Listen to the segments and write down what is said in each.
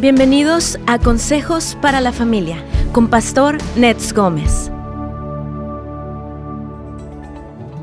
Bienvenidos a Consejos para la Familia con Pastor Nets Gómez.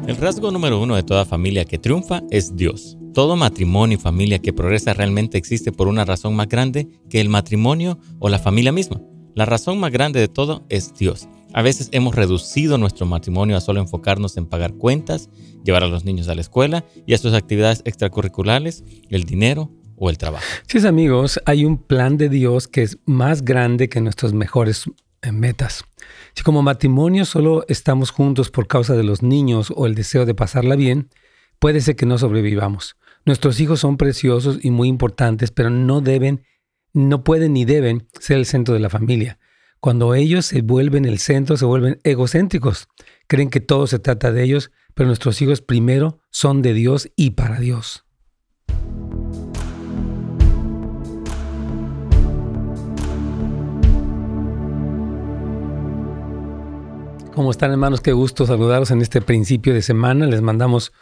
El rasgo número uno de toda familia que triunfa es Dios. Todo matrimonio y familia que progresa realmente existe por una razón más grande que el matrimonio o la familia misma. La razón más grande de todo es Dios. A veces hemos reducido nuestro matrimonio a solo enfocarnos en pagar cuentas, llevar a los niños a la escuela y a sus actividades extracurriculares, el dinero o el trabajo. Sí, amigos, hay un plan de Dios que es más grande que nuestras mejores eh, metas. Si como matrimonio solo estamos juntos por causa de los niños o el deseo de pasarla bien, puede ser que no sobrevivamos. Nuestros hijos son preciosos y muy importantes, pero no deben, no pueden ni deben ser el centro de la familia. Cuando ellos se vuelven el centro, se vuelven egocéntricos. Creen que todo se trata de ellos, pero nuestros hijos primero son de Dios y para Dios. ¿Cómo están hermanos? Qué gusto saludaros en este principio de semana. Les mandamos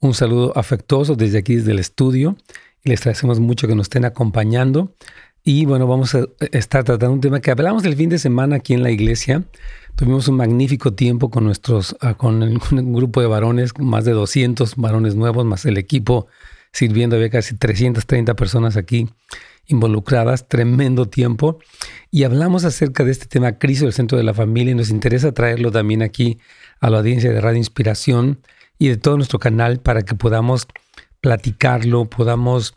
un saludo afectuoso desde aquí, desde el estudio, y les agradecemos mucho que nos estén acompañando. Y bueno, vamos a estar tratando un tema que hablamos el fin de semana aquí en la iglesia. Tuvimos un magnífico tiempo con nuestros, ah, con un grupo de varones, más de 200 varones nuevos, más el equipo sirviendo. Había casi 330 personas aquí involucradas, tremendo tiempo. Y hablamos acerca de este tema, Cristo, el centro de la familia, y nos interesa traerlo también aquí a la audiencia de Radio Inspiración y de todo nuestro canal para que podamos platicarlo, podamos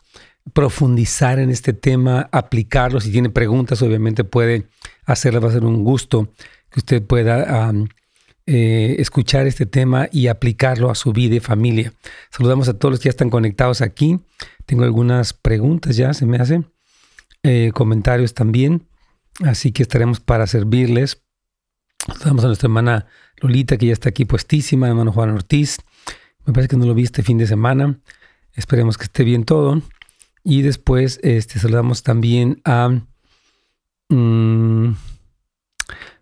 profundizar en este tema, aplicarlo. Si tiene preguntas, obviamente puede hacerlas, va a ser un gusto que usted pueda eh, escuchar este tema y aplicarlo a su vida y familia. Saludamos a todos los que ya están conectados aquí. Tengo algunas preguntas ya, se me hacen. Eh, comentarios también. Así que estaremos para servirles. Saludamos a nuestra hermana Lolita, que ya está aquí puestísima, hermano Juan Ortiz. Me parece que no lo vi este fin de semana. Esperemos que esté bien todo. Y después este, saludamos también a... Mm,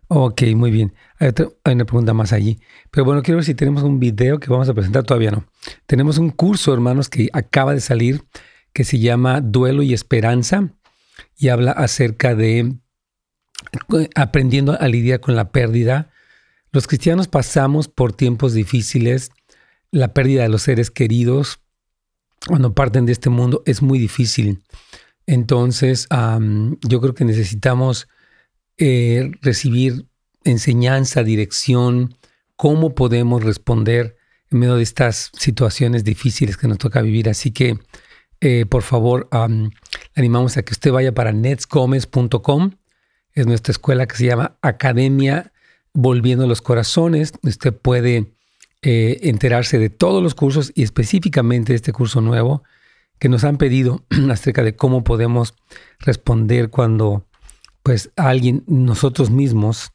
ok, muy bien. Hay, una pregunta más allí. Pero bueno, quiero ver si tenemos un video que vamos a presentar. Todavía no. Tenemos un curso, hermanos, que acaba de salir que se llama Duelo y Esperanza y habla acerca de aprendiendo a lidiar con la pérdida. Los cristianos pasamos por tiempos difíciles. La pérdida de los seres queridos cuando parten de este mundo es muy difícil. Entonces, yo creo que necesitamos eh, recibir enseñanza, dirección, cómo podemos responder en medio de estas situaciones difíciles que nos toca vivir. Así que, eh, por favor, animamos a que usted vaya para netsgomez.com. Es nuestra escuela que se llama Academia Volviendo los Corazones. Usted puede eh, enterarse de todos los cursos y específicamente este curso nuevo que nos han pedido acerca de cómo podemos responder cuando pues alguien, nosotros mismos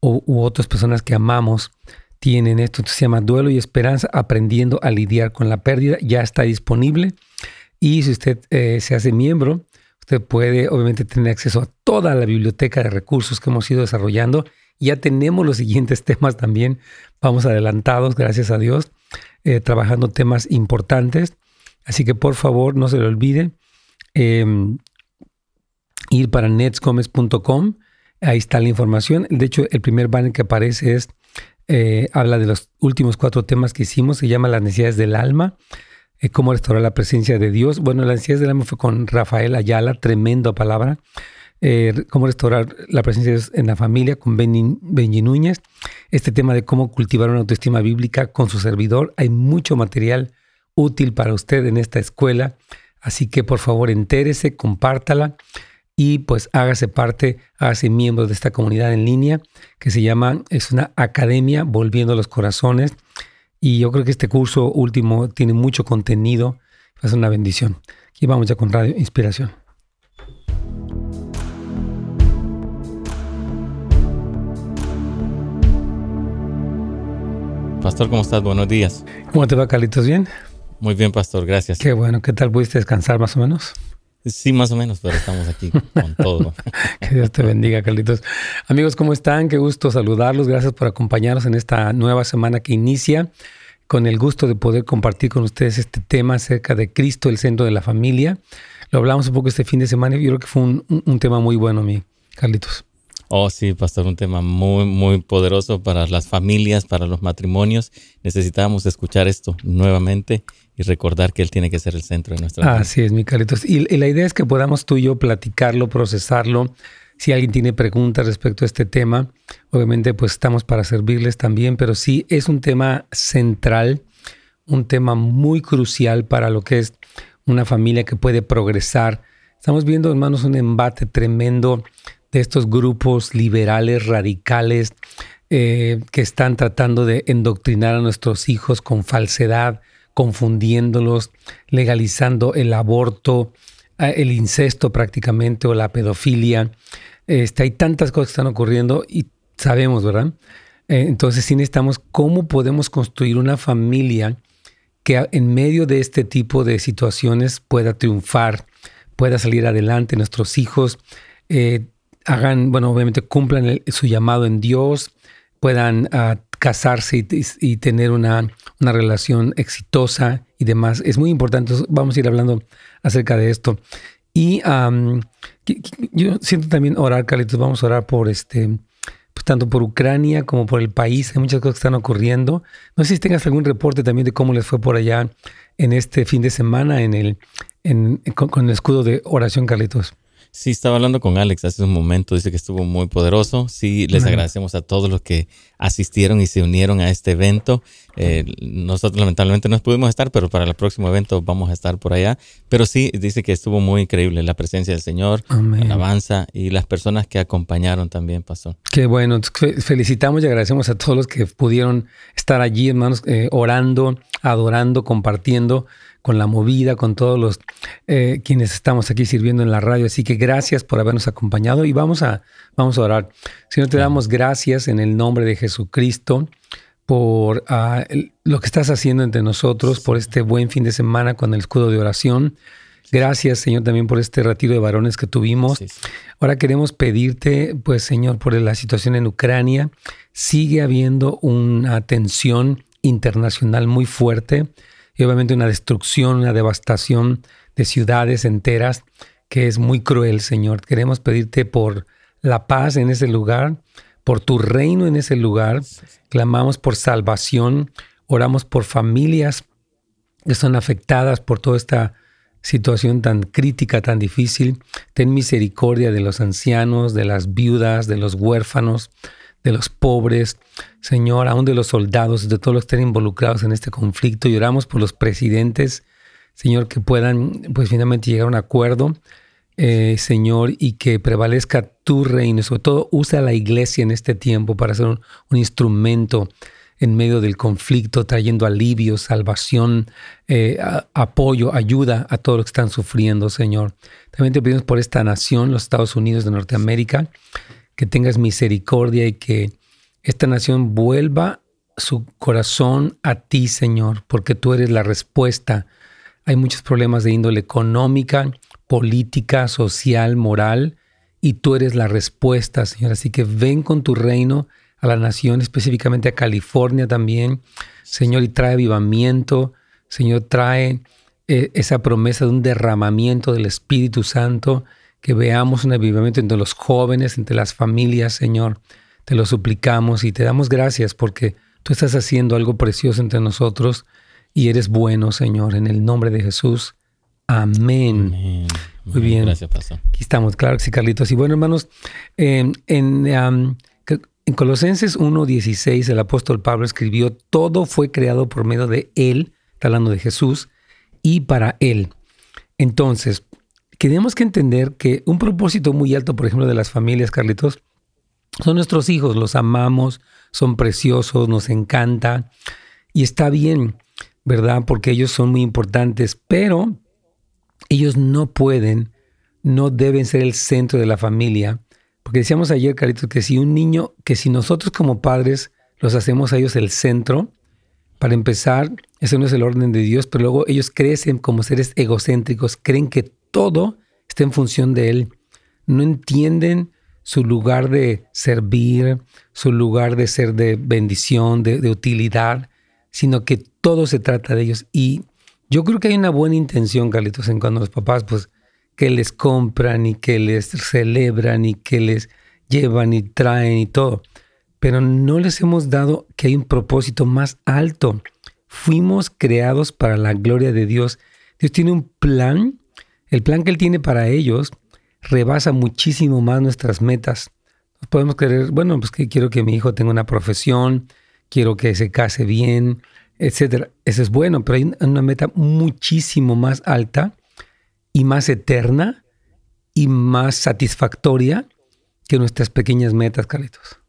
u otras personas que amamos tienen esto. se llama Duelo y Esperanza, aprendiendo a lidiar con la pérdida. Ya está disponible. Y si usted eh, se hace miembro, usted puede obviamente tener acceso a toda la biblioteca de recursos que hemos ido desarrollando. Ya tenemos los siguientes temas también. Vamos adelantados, gracias a Dios, eh, trabajando temas importantes. Así que por favor, no se le olvide em, ir para netscomes.com. Ahí está la información. De hecho, el primer banner que aparece es, eh, habla de los últimos cuatro temas que hicimos. Se llama Las necesidades del alma. Cómo restaurar la presencia de Dios. Bueno, la ansiedad del alma fue con Rafael Ayala, tremenda palabra. Eh, cómo restaurar la presencia de Dios en la familia con Benji, Núñez. Este tema de cómo cultivar una autoestima bíblica con su servidor. Hay mucho material útil para usted en esta escuela. Así que por favor entérese, compártala y pues hágase parte, hágase miembro de esta comunidad en línea que se llama, es una academia volviendo los corazones. Y yo creo que este curso último tiene mucho contenido, es una bendición. Aquí vamos ya con Radio Inspiración. Pastor, ¿cómo estás? Buenos días. ¿Cómo te va, Carlitos? ¿Bien? Muy bien, Pastor, gracias. Qué bueno. ¿Qué tal pudiste descansar más o menos? Sí, más o menos, pero estamos aquí con todo. que Dios te bendiga, Carlitos. Amigos, ¿cómo están? Qué gusto saludarlos. Gracias por acompañarnos en esta nueva semana que inicia con el gusto de poder compartir con ustedes este tema acerca de Cristo, el centro de la familia. lo hablamos un poco este fin de semana y yo creo que fue un, tema muy bueno, mi Carlitos. Oh, sí, pastor, un tema muy, muy poderoso para las familias, para los matrimonios. Necesitábamos escuchar esto nuevamente y recordar que Él tiene que ser el centro de nuestra vida. Así es, mi Carlitos. Y, la idea es que podamos tú y yo platicarlo, procesarlo. Si alguien tiene preguntas respecto a este tema, obviamente pues estamos para servirles también, pero sí es un tema central, un tema muy crucial para lo que es una familia que puede progresar. Estamos viendo, hermanos, un embate tremendo de estos grupos liberales, radicales, eh, que están tratando de endoctrinar a nuestros hijos con falsedad, confundiéndolos, legalizando el aborto, eh, el incesto prácticamente o la pedofilia. Este, hay tantas cosas que están ocurriendo y sabemos, ¿verdad? Eh, entonces sí necesitamos cómo podemos construir una familia que en medio de este tipo de situaciones pueda triunfar, pueda salir adelante, nuestros hijos eh, hagan, bueno, obviamente cumplan su llamado en Dios, puedan ah, casarse y, tener una, una, relación exitosa y demás. Es muy importante, vamos a ir hablando acerca de esto. Y yo siento también orar, Carlitos, vamos a orar por este, pues tanto por Ucrania como por el país. Hay muchas cosas que están ocurriendo. No sé si tengas algún reporte también de cómo les fue por allá en este fin de semana en el, con, el escudo de oración, Carlitos. Sí, estaba hablando con Alex hace un momento, dice que estuvo muy poderoso. Sí, les agradecemos a todos los que asistieron y se unieron a este evento. Eh, nosotros lamentablemente no pudimos estar, pero para el próximo evento vamos a estar por allá. Pero sí, dice que estuvo muy increíble la presencia del Señor, la alabanza y las personas que acompañaron también, pasó. Qué bueno, felicitamos y agradecemos a todos los que pudieron estar allí, hermanos, eh, orando, adorando, compartiendo con la movida, con todos los eh, quienes estamos aquí sirviendo en la radio. Así que gracias por habernos acompañado y vamos a, vamos a orar. Señor, te damos gracias en el nombre de Jesucristo por ah, lo que estás haciendo entre nosotros, por este buen fin de semana con el escudo de oración. Gracias, Señor, también por este retiro de varones que tuvimos. Ahora queremos pedirte, pues, Señor, por la situación en Ucrania. Sigue habiendo una tensión internacional muy fuerte y obviamente una destrucción, una devastación de ciudades enteras que es muy cruel, Señor. Queremos pedirte por la paz en ese lugar, por tu reino en ese lugar. Clamamos por salvación, oramos por familias que son afectadas por toda esta situación tan crítica, tan difícil. Ten misericordia de los ancianos, de las viudas, de los huérfanos, de los pobres, Señor, aún de los soldados, de todos los que estén involucrados en este conflicto. Y oramos por los presidentes, Señor, que puedan, pues finalmente llegar a un acuerdo, eh, Señor, y que prevalezca tu reino. Sobre todo, usa la iglesia en este tiempo para ser un, instrumento en medio del conflicto, trayendo alivio, salvación, eh, apoyo, ayuda a todos los que están sufriendo, Señor. También te pedimos por esta nación, los Estados Unidos de Norteamérica, que tengas misericordia y que esta nación vuelva su corazón a ti, Señor, porque tú eres la respuesta. Hay muchos problemas de índole económica, política, social, moral, y tú eres la respuesta, Señor. Así que ven con tu reino a la nación, específicamente a California también, Señor, y trae avivamiento, Señor, trae eh, esa promesa de un derramamiento del Espíritu Santo que veamos un avivamiento entre los jóvenes, entre las familias, Señor. Te lo suplicamos y te damos gracias porque tú estás haciendo algo precioso entre nosotros y eres bueno, Señor, en el nombre de Jesús. Amén. Muy bien. Gracias, Pastor. Aquí estamos, claro que sí, Carlitos. Y bueno, hermanos, en, en Colosenses 1.16 el apóstol Pablo escribió, todo fue creado por medio de Él, está hablando de Jesús, y para Él. Entonces, tenemos que entender que un propósito muy alto, por ejemplo, de las familias, Carlitos, son nuestros hijos, los amamos, son preciosos, nos encanta y está bien, ¿verdad? Porque ellos son muy importantes, pero ellos no pueden, no deben ser el centro de la familia. Porque decíamos ayer, Carlitos, que si un niño, que si nosotros como padres los hacemos a ellos el centro, para empezar, ese no es el orden de Dios, pero luego ellos crecen como seres egocéntricos, creen que todo está en función de Él. No entienden su lugar de servir, su lugar de ser de bendición, de, utilidad, sino que todo se trata de ellos. Y yo creo que hay una buena intención, Carlitos, en cuando los papás pues que les compran y que les celebran y que les llevan y traen y todo. Pero no les hemos dado que hay un propósito más alto. Fuimos creados para la gloria de Dios. Dios tiene un plan. El plan que Él tiene para ellos rebasa muchísimo más nuestras metas. Podemos querer, bueno, pues que quiero que mi hijo tenga una profesión, quiero que se case bien, etcétera. Eso es bueno, pero hay una meta muchísimo más alta y más eterna y más satisfactoria que nuestras pequeñas metas, Carlitos.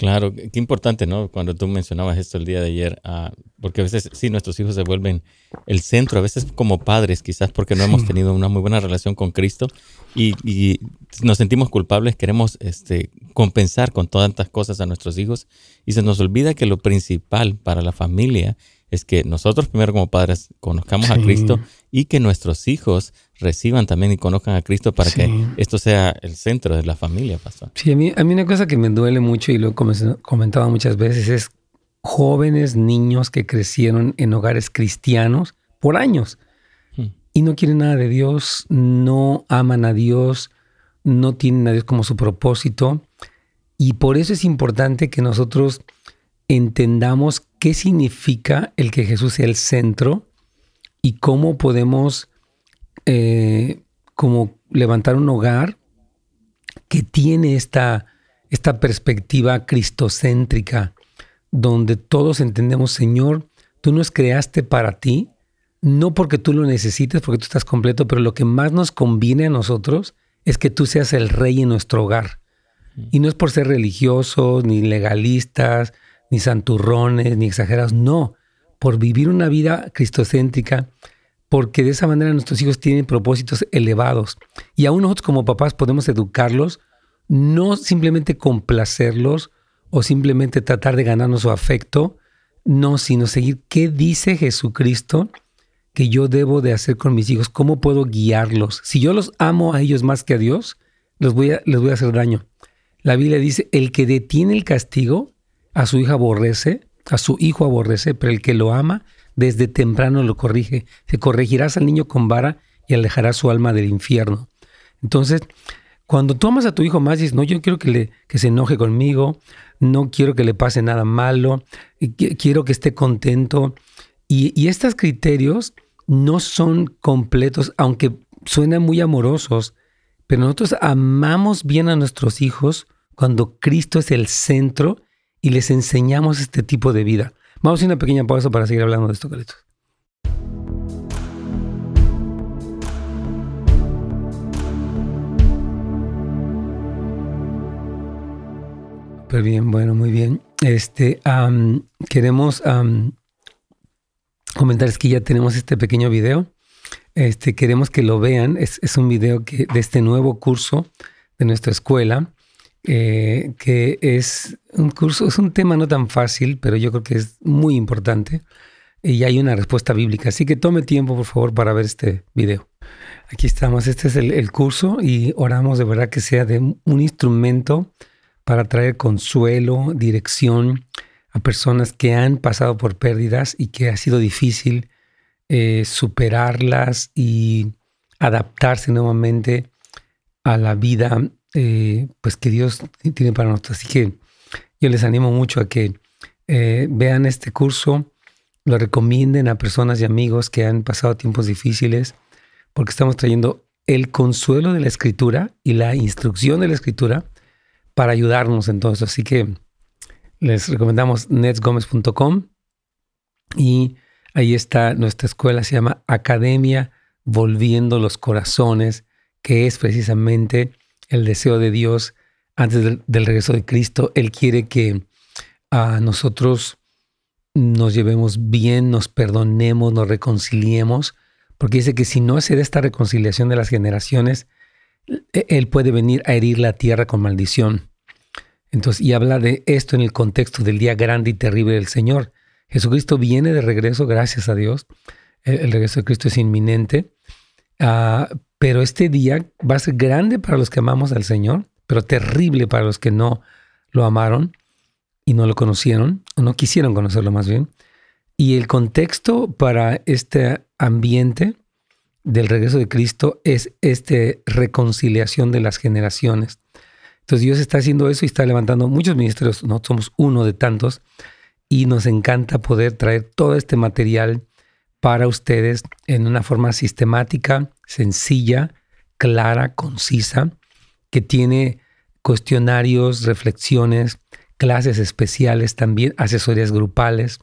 Claro, qué importante, ¿no? Cuando tú mencionabas esto el día de ayer, ah, porque a veces sí, nuestros hijos se vuelven el centro, a veces como padres, quizás porque no hemos tenido una muy buena relación con Cristo y, nos sentimos culpables, queremos este, compensar con tantas cosas a nuestros hijos y se nos olvida que lo principal para la familia es que nosotros primero como padres conozcamos a Cristo y que nuestros hijos reciban también y conozcan a Cristo para que esto sea el centro de la familia, pastor. Sí, a mí, a mí una cosa que me duele mucho y lo he comentado muchas veces es jóvenes, niños que crecieron en hogares cristianos por años hmm. y no quieren nada de Dios, no aman a Dios, no tienen a Dios como su propósito. Y por eso es importante que nosotros entendamos qué significa el que Jesús sea el centro y cómo podemos eh, como levantar un hogar que tiene esta, esta perspectiva cristocéntrica, donde todos entendemos, Señor, tú nos creaste para ti, no porque tú lo necesites, porque tú estás completo, pero lo que más nos conviene a nosotros es que tú seas el rey en nuestro hogar. Y no es por ser religiosos, ni legalistas, ni santurrones, ni exagerados, no, por vivir una vida cristocéntrica, porque de esa manera nuestros hijos tienen propósitos elevados. Y aún nosotros como papás podemos educarlos, no simplemente complacerlos o simplemente tratar de ganarnos su afecto, no, sino seguir qué dice Jesucristo que yo debo de hacer con mis hijos, cómo puedo guiarlos. Si yo los amo a ellos más que a Dios, les voy a, les voy a hacer daño. La Biblia dice, el que detiene el castigo a su hija aborrece, a su hijo aborrece, pero el que lo ama desde temprano lo corrige. Se corregirás al niño con vara y alejarás su alma del infierno. Entonces, cuando tú amas a tu hijo más, dices, no, yo quiero que, le, que se enoje conmigo, no quiero que le pase nada malo, quiero que esté contento. Y, y estos criterios no son completos, aunque suenan muy amorosos, pero nosotros amamos bien a nuestros hijos cuando Cristo es el centro y les enseñamos este tipo de vida. Vamos a una pequeña pausa para seguir hablando de esto, Carlitos. Súper bien, bueno, muy bien. Este, queremos comentarles que ya tenemos este pequeño video. Este, queremos que lo vean. Es, un video de este nuevo curso de nuestra escuela eh, que es un curso, es un tema no tan fácil, pero yo creo que es muy importante y hay una respuesta bíblica. Así que tome tiempo, por favor, para ver este video. Aquí estamos, este es el, curso y oramos de verdad que sea de un instrumento para traer consuelo, dirección a personas que han pasado por pérdidas y que ha sido difícil eh, superarlas y adaptarse nuevamente a la vida eh, pues que Dios tiene para nosotros. Así que yo les animo mucho a que eh, vean este curso, lo recomienden a personas y amigos que han pasado tiempos difíciles, porque estamos trayendo el consuelo de la escritura y la instrucción de la escritura para ayudarnos en todo eso. Así que les recomendamos netsgomez.com y ahí está nuestra escuela, se llama Academia Volviendo los Corazones, que es precisamente el deseo de Dios antes del, regreso de Cristo. Él quiere que a nosotros nos llevemos bien, nos perdonemos, nos reconciliemos, porque dice que si no se da esta reconciliación de las generaciones, e, Él puede venir a herir la tierra con maldición. Entonces, y habla de esto en el contexto del día grande y terrible del Señor. Jesucristo viene de regreso, gracias a Dios. El, regreso de Cristo es inminente. Ah, pero este día va a ser grande para los que amamos al Señor, pero terrible para los que no lo amaron y no lo conocieron, o no quisieron conocerlo más bien. Y el contexto para este ambiente del regreso de Cristo es esta reconciliación de las generaciones. Entonces Dios está haciendo eso y está levantando muchos ministerios, no somos uno de tantos, y nos encanta poder traer todo este material para ustedes en una forma sistemática, sencilla, clara, concisa, que tiene cuestionarios, reflexiones, clases especiales también, asesorías grupales,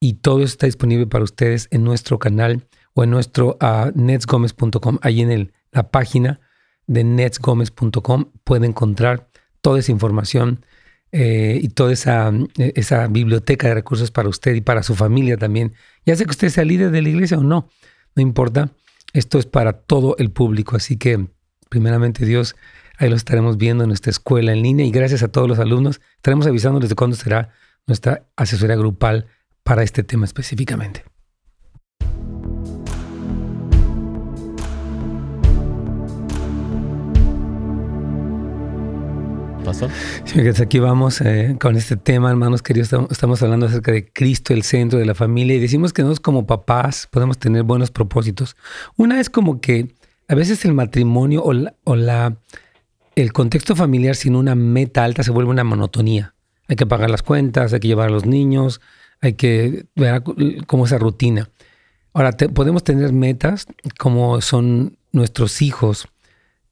y todo eso está disponible para ustedes en nuestro canal o en nuestro uh, netsgomez.com. Ahí en la página de netsgomez.com puede encontrar toda esa información eh, y toda esa, esa biblioteca de recursos para usted y para su familia también. Ya sé que usted sea líder de la iglesia o no, no importa. Esto es para todo el público, así que primeramente Dios, ahí lo estaremos viendo en nuestra escuela en línea y gracias a todos los alumnos estaremos avisándoles de cuándo será nuestra asesoría grupal para este tema específicamente. Pasó? aquí vamos eh, con este tema, hermanos queridos. Estamos hablando acerca de Cristo, el centro de la familia, y decimos que nosotros como papás podemos tener buenos propósitos. Una es como que a veces el matrimonio o, la, el contexto familiar sin una meta alta se vuelve una monotonía. Hay que pagar las cuentas, hay que llevar a los niños, hay que ver cómo esa rutina. Ahora, podemos tener metas como son nuestros hijos,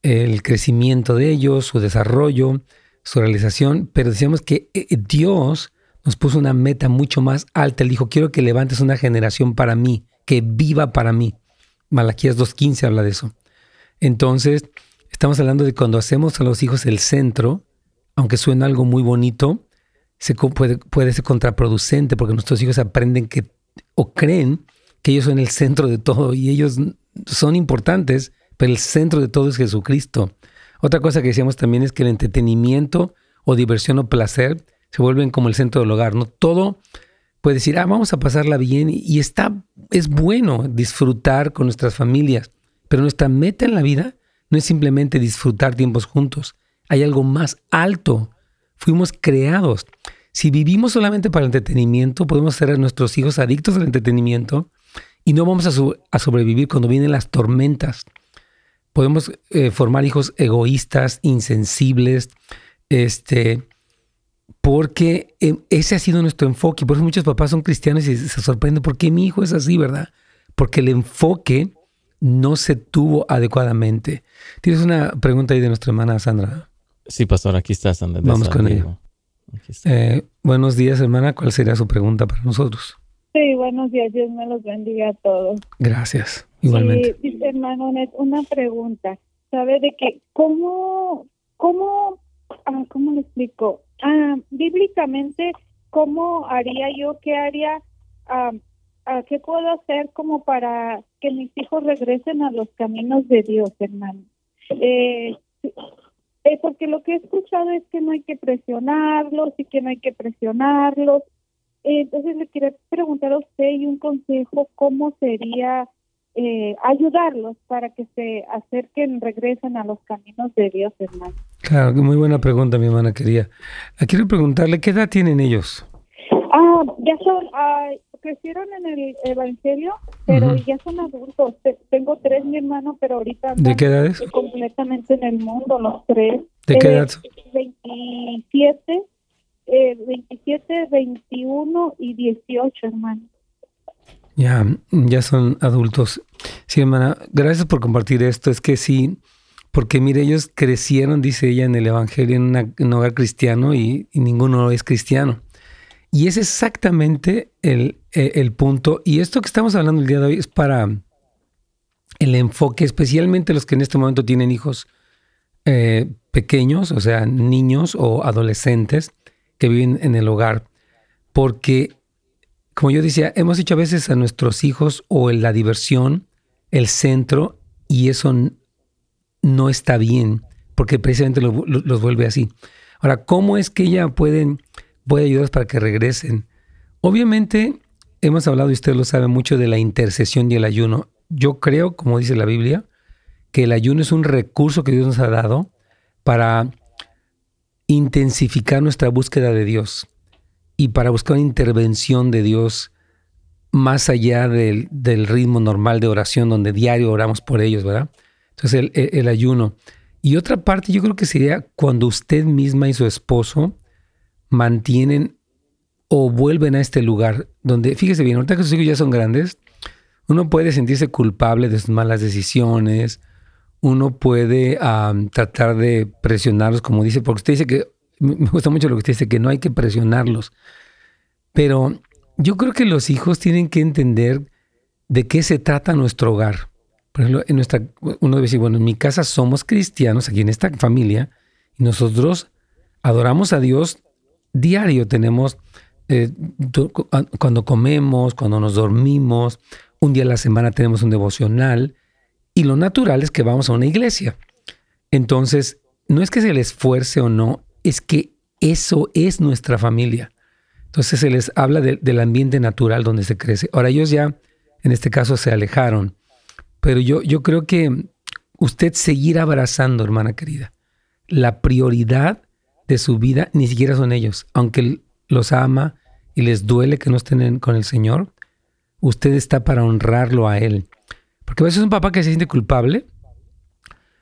el crecimiento de ellos, su desarrollo, su realización, pero decíamos que eh, eh, Dios nos puso una meta mucho más alta. Él dijo, quiero que levantes una generación para mí, que viva para mí. Malaquías 2.15 habla de eso. Entonces, estamos hablando de cuando hacemos a los hijos el centro, aunque suena algo muy bonito, se puede, puede ser contraproducente porque nuestros hijos aprenden que o creen que ellos son el centro de todo y ellos son importantes, pero el centro de todo es Jesucristo. Otra cosa que decíamos también es que el entretenimiento o diversión o placer se vuelven como el centro del hogar, ¿no? Todo puede decir, ah, vamos a pasarla bien y está, es bueno disfrutar con nuestras familias, pero nuestra meta en la vida no es simplemente disfrutar tiempos juntos, hay algo más alto. Fuimos creados. Si vivimos solamente para el entretenimiento, podemos ser a nuestros hijos adictos al entretenimiento y no vamos a, a sobrevivir cuando vienen las tormentas podemos eh, formar hijos egoístas, insensibles, este, porque eh, ese ha sido nuestro enfoque. Por eso muchos papás son cristianos y se sorprenden por qué mi hijo es así, ¿verdad? Porque el enfoque no se tuvo adecuadamente. Tienes una pregunta ahí de nuestra hermana Sandra. Sí, pastor, aquí está Sandra. Vamos con ella. Eh, buenos días, hermana. ¿Cuál sería su pregunta para nosotros? Sí, buenos días. Dios me los bendiga a todos. Gracias. Igualmente. Sí, hermano, una pregunta. ¿Sabe de qué? ¿Cómo, cómo, ah, cómo le explico? Ah, bíblicamente, ¿cómo haría yo, qué haría, ah, ah, qué puedo hacer como para que mis hijos regresen a los caminos de Dios, hermano? Eh, eh, porque lo que he escuchado es que no hay que presionarlos y que no hay que presionarlos. Entonces le quería preguntar a usted y un consejo, ¿cómo sería eh, ayudarlos para que se acerquen, regresen a los caminos de Dios, hermano. Claro, muy buena pregunta, mi hermana quería. Ah, quiero preguntarle, ¿qué edad tienen ellos? Ah, ya son, ah, crecieron en el Evangelio, pero ya son adultos. Tengo tres, mi hermano, pero ahorita... ¿De qué edades? Completamente en el mundo, los tres. ¿De qué edad? 27, eh, 27, 21 y 18, hermano. Ya, ya son adultos. Sí, hermana, gracias por compartir esto. Es que sí, porque mire, ellos crecieron, dice ella, en el Evangelio, en, un hogar cristiano y, ninguno es cristiano. Y es exactamente el, e, el, punto. Y esto que estamos hablando el día de hoy es para el enfoque, especialmente los que en este momento tienen hijos eh, pequeños, o sea, niños o adolescentes que viven en el hogar. Porque como yo decía, hemos hecho a veces a nuestros hijos o en la diversión el centro y eso no está bien porque precisamente los vuelve así. Ahora, ¿cómo es que ella puede, puede ayudarlos para que regresen? Obviamente, hemos hablado, y usted lo sabe mucho, de la intercesión y el ayuno. Yo creo, como dice la Biblia, que el ayuno es un recurso que Dios nos ha dado para intensificar nuestra búsqueda de Dios y para buscar una intervención de Dios más allá del, ritmo normal de oración donde diario oramos por ellos, ¿verdad? Entonces el, ayuno. Y otra parte yo creo que sería cuando usted misma y su esposo mantienen o vuelven a este lugar donde, fíjese bien, ahorita que sus hijos ya son grandes, uno puede sentirse culpable de sus malas decisiones, uno puede tratar de presionarlos, como dice, porque usted dice que, me gusta mucho lo que usted dice, que no hay que presionarlos. Pero yo creo que los hijos tienen que entender de qué se trata nuestro hogar. Por ejemplo, en nuestra, uno debe decir, bueno, en mi casa somos cristianos, aquí en esta familia, y nosotros adoramos a Dios diario. Tenemos, eh, cuando comemos, cuando nos dormimos, un día a la semana tenemos un devocional, y lo natural es que vamos a una iglesia. Entonces, no es que se les esfuerce o no, es que eso es nuestra familia. Entonces se les habla del ambiente natural donde se crece. Ahora ellos ya, en este caso, se alejaron. Pero yo, yo creo que usted seguir abrazando, hermana querida. La prioridad de su vida ni siquiera son ellos. Aunque los ama y les duele que no estén con el Señor, usted está para honrarlo a Él. Porque a veces un papá que se siente culpable,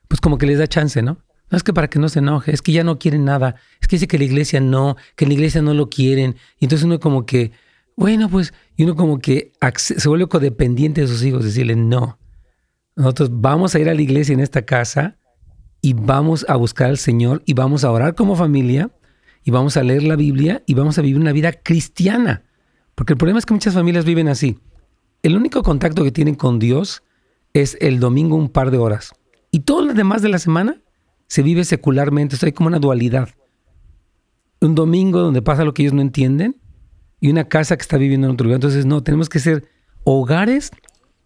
pues como que les da chance, ¿no? No es que para que no se enoje, es que ya no quieren nada, es que dice que la iglesia no, que la iglesia no lo quieren. Y entonces uno como que, bueno, pues, y uno como que se vuelve codependiente de sus hijos, decirle, no, nosotros vamos a ir a la iglesia en esta casa y vamos a buscar al Señor y vamos a orar como familia y vamos a leer la Biblia y vamos a vivir una vida cristiana. Porque el problema es que muchas familias viven así. El único contacto que tienen con Dios es el domingo un par de horas. Y todo lo demás de la semana se vive secularmente, esto hay como una dualidad. Un domingo donde pasa lo que ellos no entienden y una casa que está viviendo en otro lugar. Entonces, no, tenemos que ser hogares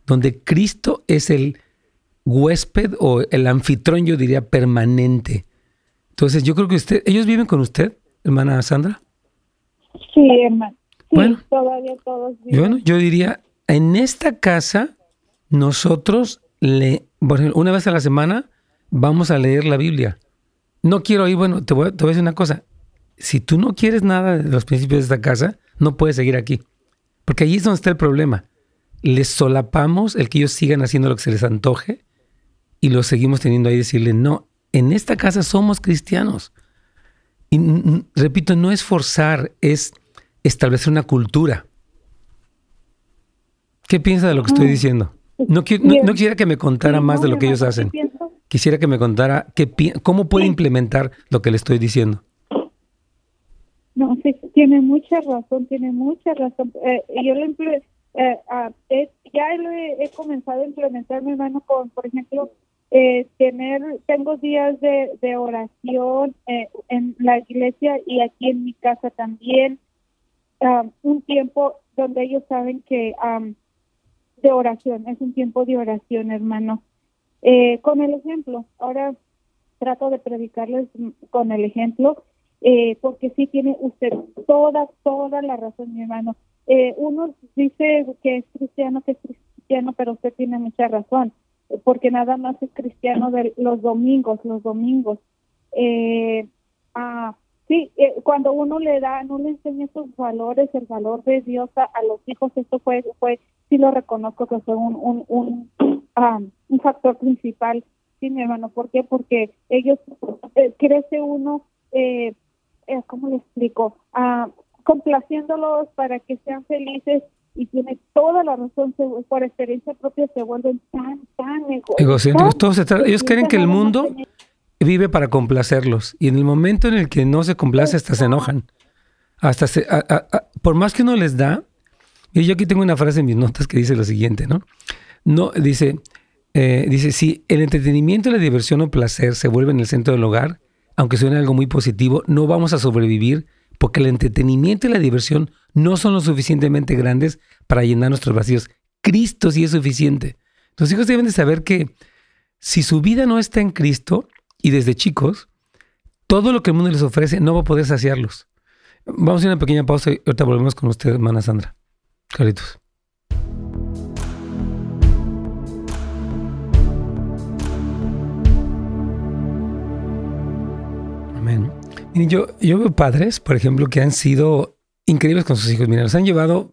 donde Cristo es el huésped o el anfitrión, yo diría, permanente. Entonces, yo creo que usted, ¿ellos viven con usted, hermana Sandra? Sí, hermano. bueno, todavía todos viven. Bueno, yo diría, en esta casa, nosotros le, por ejemplo, una vez a la semana, vamos a leer la Biblia. No quiero ir, bueno, te voy, a decir una cosa. Si tú no quieres nada de los principios de esta casa, no puedes seguir aquí. Porque ahí es donde está el problema. Les solapamos el que ellos sigan haciendo lo que se les antoje y lo seguimos teniendo ahí decirle, no, en esta casa somos cristianos. Y repito, no es forzar, es establecer una cultura. ¿Qué piensa de lo que estoy diciendo? No, no, quisiera que me contara más de lo que ellos hacen. Quisiera que me contara qué, cómo puede implementar lo que le estoy diciendo. No, sí, tiene mucha razón, tiene mucha razón. Eh, yo lo eh, ah, ya lo he, comenzado a implementar, mi hermano, con, por ejemplo, eh, tener, tengo días de, oración eh, en la iglesia y aquí en mi casa también. Ah, un tiempo donde ellos saben que de oración, es un tiempo de oración, hermano. Eh, con el ejemplo, ahora trato de predicarles con el ejemplo, eh, porque sí tiene usted toda, toda la razón, mi hermano. Eh, uno dice que es cristiano, que es cristiano, pero usted tiene mucha razón, porque nada más es cristiano de los domingos, los domingos. Eh, ah, sí, cuando uno le da, no le enseña esos valores, el valor de Dios a, a los hijos, esto fue, fue, sí lo reconozco que fue un, un, un un factor principal, sí, mi hermano. ¿Por qué? Porque ellos, eh, crece uno, eh, eh, ¿cómo le explico? Ah, complaciéndolos para que sean felices y tiene toda la razón, por experiencia propia se vuelven tan, tan egocéntricos. ellos creen que el mundo vive para complacerlos y en el momento en el que no se complace hasta se enojan. Hasta se, por más que uno les da, y yo aquí tengo una frase en mis notas que dice lo siguiente, ¿no? No, dice, eh, dice, si el entretenimiento, la diversión o placer se vuelven el centro del hogar, aunque suene algo muy positivo, no vamos a sobrevivir porque el entretenimiento y la diversión no son lo suficientemente grandes para llenar nuestros vacíos. Cristo sí es suficiente. Los hijos deben de saber que si su vida no está en Cristo, y desde chicos, todo lo que el mundo les ofrece no va a poder saciarlos. Vamos a una pequeña pausa y ahorita volvemos con usted, hermana Sandra. Caritos. yo, yo veo padres, por ejemplo, que han sido increíbles con sus hijos. Mira, los han llevado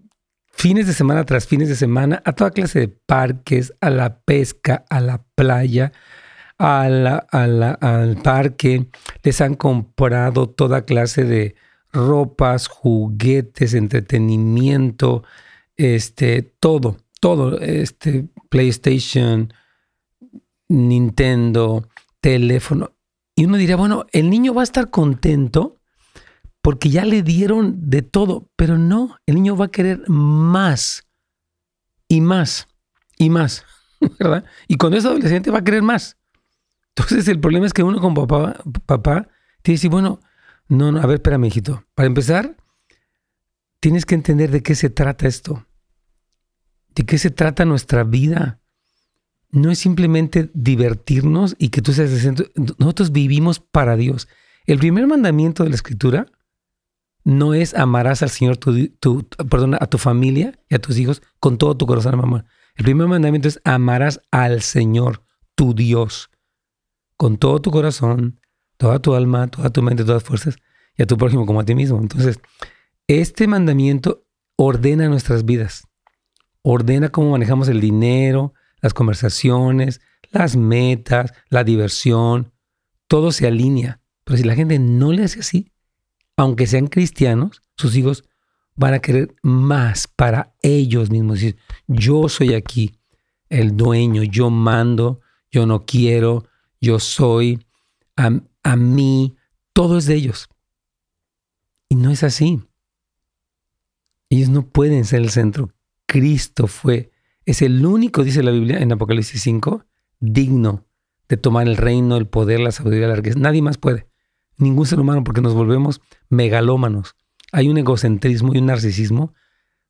fines de semana tras fines de semana a toda clase de parques, a la pesca, a la playa, al parque, les han comprado toda clase de ropas, juguetes, entretenimiento, este, todo, todo, este, PlayStation, Nintendo, teléfono. Y uno diría, bueno, el niño va a estar contento porque ya le dieron de todo, pero no, el niño va a querer más y más y más, ¿verdad? Y cuando es adolescente va a querer más. Entonces el problema es que uno como papá, papá te dice, bueno, no, no, a ver, espérame, hijito. Para empezar, tienes que entender de qué se trata esto. De qué se trata nuestra vida. No es simplemente divertirnos y que tú seas el. Nosotros vivimos para Dios. El primer mandamiento de la Escritura no es amarás al Señor, tu, tu, perdona, a tu familia y a tus hijos con todo tu corazón, mamá. El primer mandamiento es amarás al Señor, tu Dios con todo tu corazón, toda tu alma, toda tu mente, todas fuerzas, y a tu prójimo como a ti mismo. Entonces, este mandamiento ordena nuestras vidas, ordena cómo manejamos el dinero, las conversaciones, las metas, la diversión, todo se alinea. Pero si la gente no le hace así, aunque sean cristianos, sus hijos van a querer más para ellos mismos. Decir, yo soy aquí el dueño, yo mando, yo no quiero, yo soy, a, mí, todo es de ellos. Y no es así. Ellos no pueden ser el centro. Cristo fue, es el único, dice la Biblia en Apocalipsis 5, digno de tomar el reino, el poder, la sabiduría, la riqueza. Nadie más puede. Ningún ser humano, porque nos volvemos megalómanos. Hay un egocentrismo y un narcisismo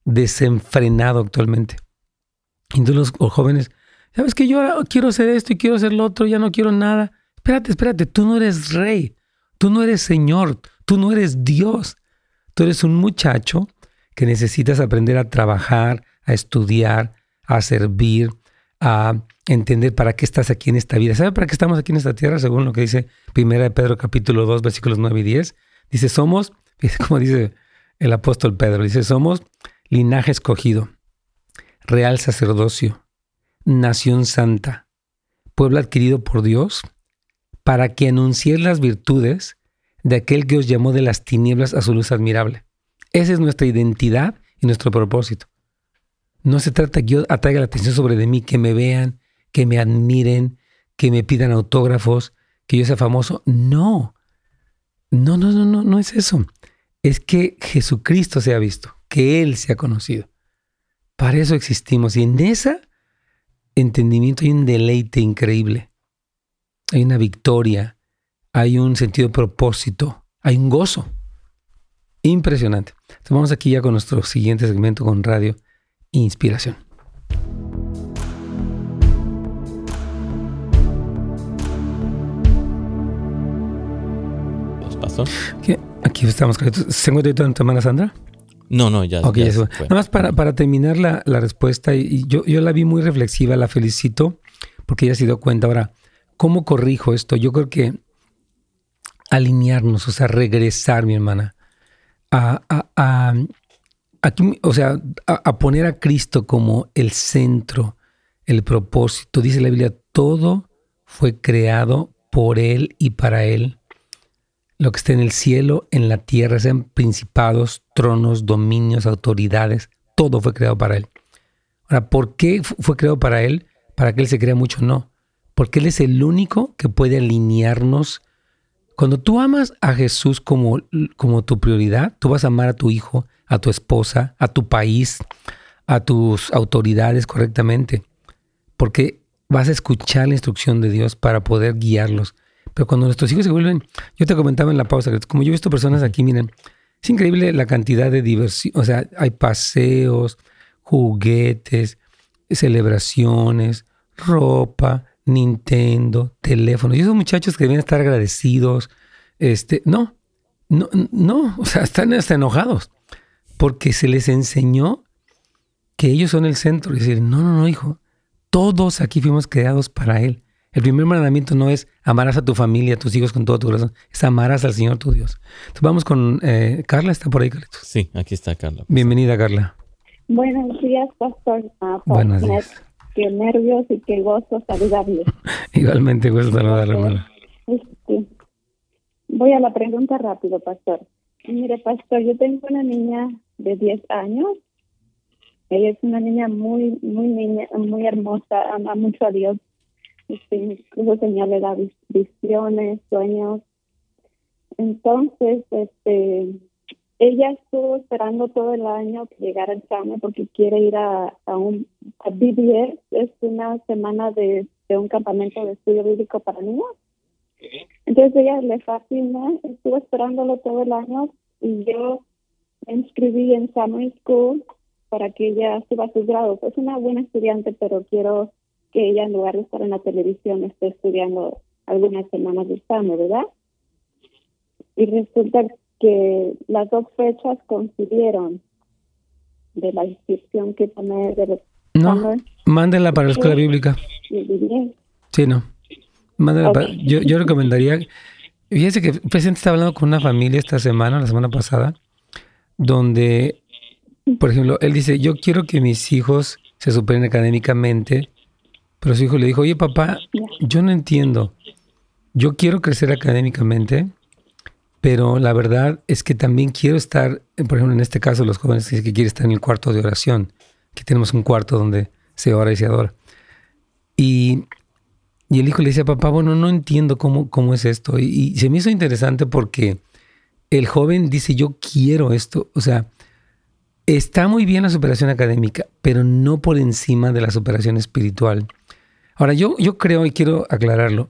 desenfrenado actualmente. Entonces los jóvenes ¿Sabes que yo quiero hacer esto y quiero hacer lo otro, ya no quiero nada? Espérate, espérate, tú no eres rey, tú no eres señor, tú no eres Dios. Tú eres un muchacho que necesitas aprender a trabajar, a estudiar, a servir, a entender para qué estás aquí en esta vida. ¿Sabe para qué estamos aquí en esta tierra? Según lo que dice Primera de Pedro capítulo 2, versículos 9 y 10. Dice, somos, como dice el apóstol Pedro, dice, somos linaje escogido, real sacerdocio, nación santa, pueblo adquirido por Dios, para que anunciéis las virtudes de aquel que os llamó de las tinieblas a su luz admirable. Esa es nuestra identidad y nuestro propósito. No se trata que yo atraiga la atención sobre de mí, que me vean, que me admiren, que me pidan autógrafos, que yo sea famoso. No. No, no, no, no, no es eso. Es que Jesucristo sea visto, que Él sea conocido. Para eso existimos. Y en esa entendimiento hay un deleite increíble. Hay una victoria, hay un sentido de propósito, hay un gozo. Impresionante. Entonces vamos aquí ya con nuestro siguiente segmento con radio Inspiración. pasó? Aquí estamos. ¿Se encuentra en tu hermana Sandra? No, no, ya. Ok, Nada más para, para terminar la, respuesta, y yo, yo la vi muy reflexiva, la felicito, porque ella se dio cuenta. Ahora, ¿cómo corrijo esto? Yo creo que alinearnos, o sea, regresar, mi hermana, a, a, o sea, a, poner a Cristo como el centro, el propósito. Dice la Biblia, todo fue creado por Él y para Él lo que esté en el cielo, en la tierra, sean principados, tronos, dominios, autoridades, todo fue creado para Él. Ahora, ¿por qué fue creado para Él? Para que Él se crea mucho, no. Porque Él es el único que puede alinearnos. Cuando tú amas a Jesús como, como tu prioridad, tú vas a amar a tu hijo, a tu esposa, a tu país, a tus autoridades correctamente. Porque vas a escuchar la instrucción de Dios para poder guiarlos. Pero cuando nuestros hijos se vuelven, yo te comentaba en la pausa, como yo he visto personas aquí, miren, es increíble la cantidad de diversión, o sea, hay paseos, juguetes, celebraciones, ropa, Nintendo, teléfonos. Y esos muchachos que deben estar agradecidos, este, no, no, no, o sea, están hasta enojados porque se les enseñó que ellos son el centro. Y decir, no, no, no, hijo, todos aquí fuimos creados para Él. El primer mandamiento no es amarás a tu familia, a tus hijos con todo tu corazón, es amarás al Señor tu Dios. Entonces vamos con eh, Carla, ¿está por ahí, Carlitos? Sí, aquí está Carla. Bienvenida, Carla. Buenos días, pastor. Ah, Buenos días. Qué nervios y qué gozo saludarle. Igualmente gusto saludarle, hermana. Este, voy a la pregunta rápido, pastor. Mire, pastor, yo tengo una niña de 10 años. Ella es una niña muy, muy niña, muy hermosa, ama mucho a Dios. Este, incluso da visiones, sueños. Entonces, este, ella estuvo esperando todo el año que llegara el examen porque quiere ir a, a un a BBS, es una semana de, de un campamento de estudio bíblico para niños. Entonces ella le fascina, estuvo esperándolo todo el año y yo me inscribí en Summer School para que ella suba sus grados. Es una buena estudiante, pero quiero que ella en lugar de estar en la televisión esté estudiando algunas semanas de examen, ¿verdad? Y resulta que las dos fechas coincidieron de la inscripción que tomé de No, mándela para la escuela bíblica. Sí, no. yo, yo recomendaría, fíjese que el presidente está hablando con una familia esta semana, la semana pasada, donde, por ejemplo, él dice, yo quiero que mis hijos se superen académicamente, pero su hijo le dijo, oye papá, yo no entiendo, yo quiero crecer académicamente, pero la verdad es que también quiero estar, por ejemplo, en este caso, los jóvenes que quieren estar en el cuarto de oración, que tenemos un cuarto donde se ora y se adora. Y, el hijo le dice papá, bueno, no entiendo cómo, cómo es esto. Y, y, se me hizo interesante porque el joven dice, yo quiero esto. O sea, está muy bien la superación académica, pero no por encima de la superación espiritual. Ahora, yo, yo creo, y quiero aclararlo,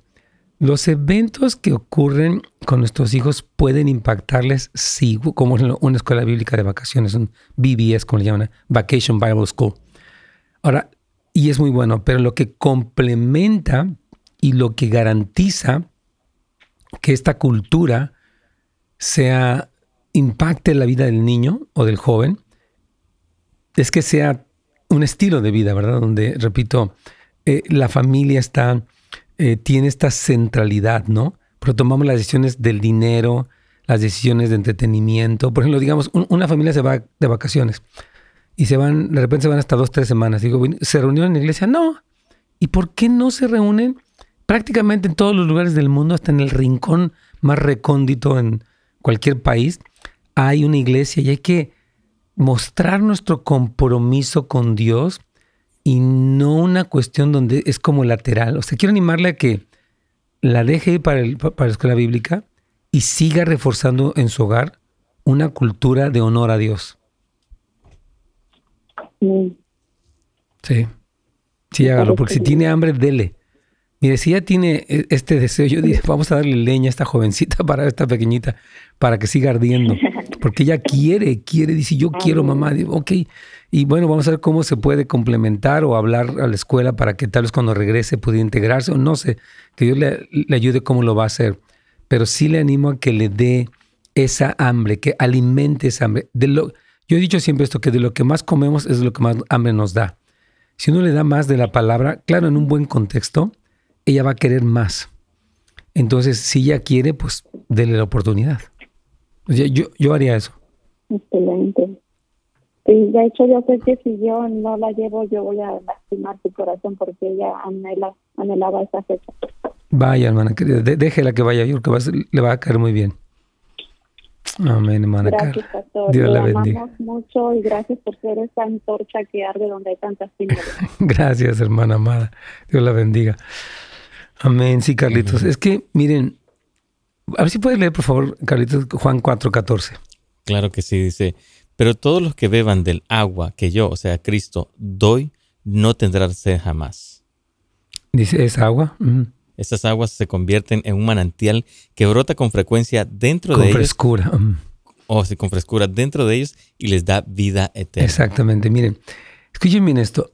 los eventos que ocurren con nuestros hijos pueden impactarles, sí, como una escuela bíblica de vacaciones, un BBS, como le llaman, Vacation Bible School. Ahora, y es muy bueno, pero lo que complementa y lo que garantiza que esta cultura sea impacte la vida del niño o del joven es que sea un estilo de vida, ¿verdad? Donde, repito, eh, la familia está eh, tiene esta centralidad, ¿no? Pero tomamos las decisiones del dinero, las decisiones de entretenimiento. Por ejemplo, digamos, una familia se va de vacaciones y se van, de repente se van hasta dos, tres semanas. Digo, ¿se reunieron en la iglesia? No. ¿Y por qué no se reúnen prácticamente en todos los lugares del mundo, hasta en el rincón más recóndito en cualquier país? Hay una iglesia y hay que mostrar nuestro compromiso con Dios y no una cuestión donde es como lateral. O sea, quiero animarle a que la deje para, el, para la escuela bíblica y siga reforzando en su hogar una cultura de honor a Dios. Sí. Sí, hágalo, porque si tiene hambre, dele. Mire, si ya tiene e, este deseo, yo dije, vamos a darle leña a esta jovencita para esta pequeñita, para que siga ardiendo. Porque ella quiere, quiere, dice, yo quiero mamá. Digo, ok, y bueno, vamos a ver cómo se puede complementar o hablar a la escuela para que tal vez cuando regrese pueda integrarse o no sé, que Dios le, ayude cómo lo va a hacer. Pero sí le animo a que le dé esa hambre, que alimente esa hambre. De lo, yo he dicho siempre esto, que de lo que más comemos es lo que más hambre nos da. Si uno le da más de la palabra, claro, en un buen contexto, ella va a querer más. Entonces, si ella quiere, pues déle la oportunidad. Yo, yo haría eso. Excelente. Sí, de hecho yo sé que si yo no la llevo, yo voy a lastimar su corazón porque ella anhela, anhelaba esa fecha. Vaya, hermana querida, déjela que vaya, yo creo que le va a caer muy bien. Amén, hermana Gracias, pastor. Dios la bendiga. Amamos mucho y gracias por ser esa antorcha que arde donde hay tantas tinieblas. gracias, hermana amada. Dios la bendiga. Amén, sí, Carlitos. Es que, miren, a ver si puedes leer, por favor, Carlitos, Juan 4.14. Claro que sí, dice, pero todos los que beban del agua que yo, o sea, Cristo, doy, no tendrán sed jamás. Dice, ¿es agua? Estas aguas se convierten en un manantial que brota con frecuencia dentro de ellos. Con frescura. O sí, con frescura dentro de ellos y les da vida eterna. Exactamente. Miren, escuchen bien esto.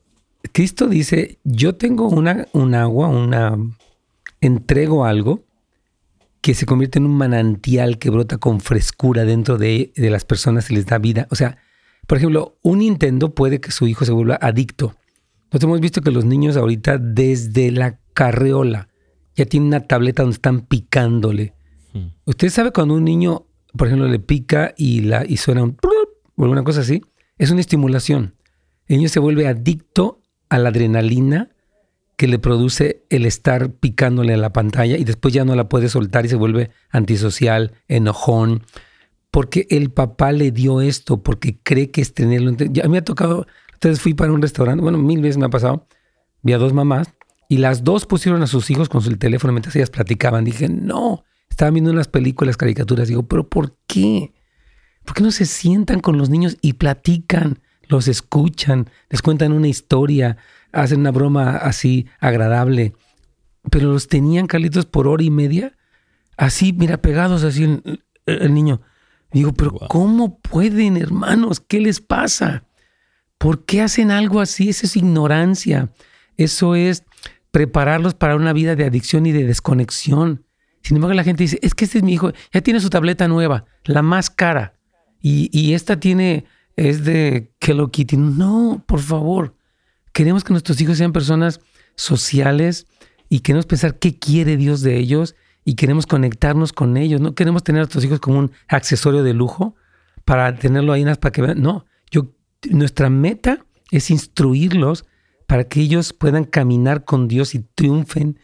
Cristo dice, yo tengo una, un agua, una, entrego algo que se convierte en un manantial que brota con frescura dentro de, las personas y les da vida. O sea, por ejemplo, un Nintendo puede que su hijo se vuelva adicto. Nosotros hemos visto que los niños ahorita desde la carreola ya tienen una tableta donde están picándole. Hmm. Usted sabe cuando un niño, por ejemplo, le pica y, la, y suena un o alguna cosa así, es una estimulación. El niño se vuelve adicto a la adrenalina que le produce el estar picándole a la pantalla y después ya no la puede soltar y se vuelve antisocial, enojón, porque el papá le dio esto, porque cree que es tenerlo. Ya me ha tocado, entonces fui para un restaurante, bueno, mil veces me ha pasado, vi a dos mamás y las dos pusieron a sus hijos con su teléfono mientras ellas platicaban. Dije, no, estaban viendo unas películas, caricaturas. Digo, pero ¿por qué? ¿Por qué no se sientan con los niños y platican? Los escuchan, les cuentan una historia, hacen una broma así agradable. Pero los tenían, Carlitos, por hora y media, así, mira, pegados así el, niño. Digo, pero ¿cómo pueden, hermanos? ¿Qué les pasa? ¿Por qué hacen algo así? Eso es ignorancia. Eso es prepararlos para una vida de adicción y de desconexión. Sin embargo, la gente dice, es que este es mi hijo, ya tiene su tableta nueva, la más cara. Y, esta tiene, es de Hello Kitty. No, por favor. Queremos que nuestros hijos sean personas sociales y queremos pensar qué quiere Dios de ellos y queremos conectarnos con ellos. No queremos tener a nuestros hijos como un accesorio de lujo para tenerlo ahí para que vean. No, yo, nuestra meta es instruirlos para que ellos puedan caminar con Dios y triunfen.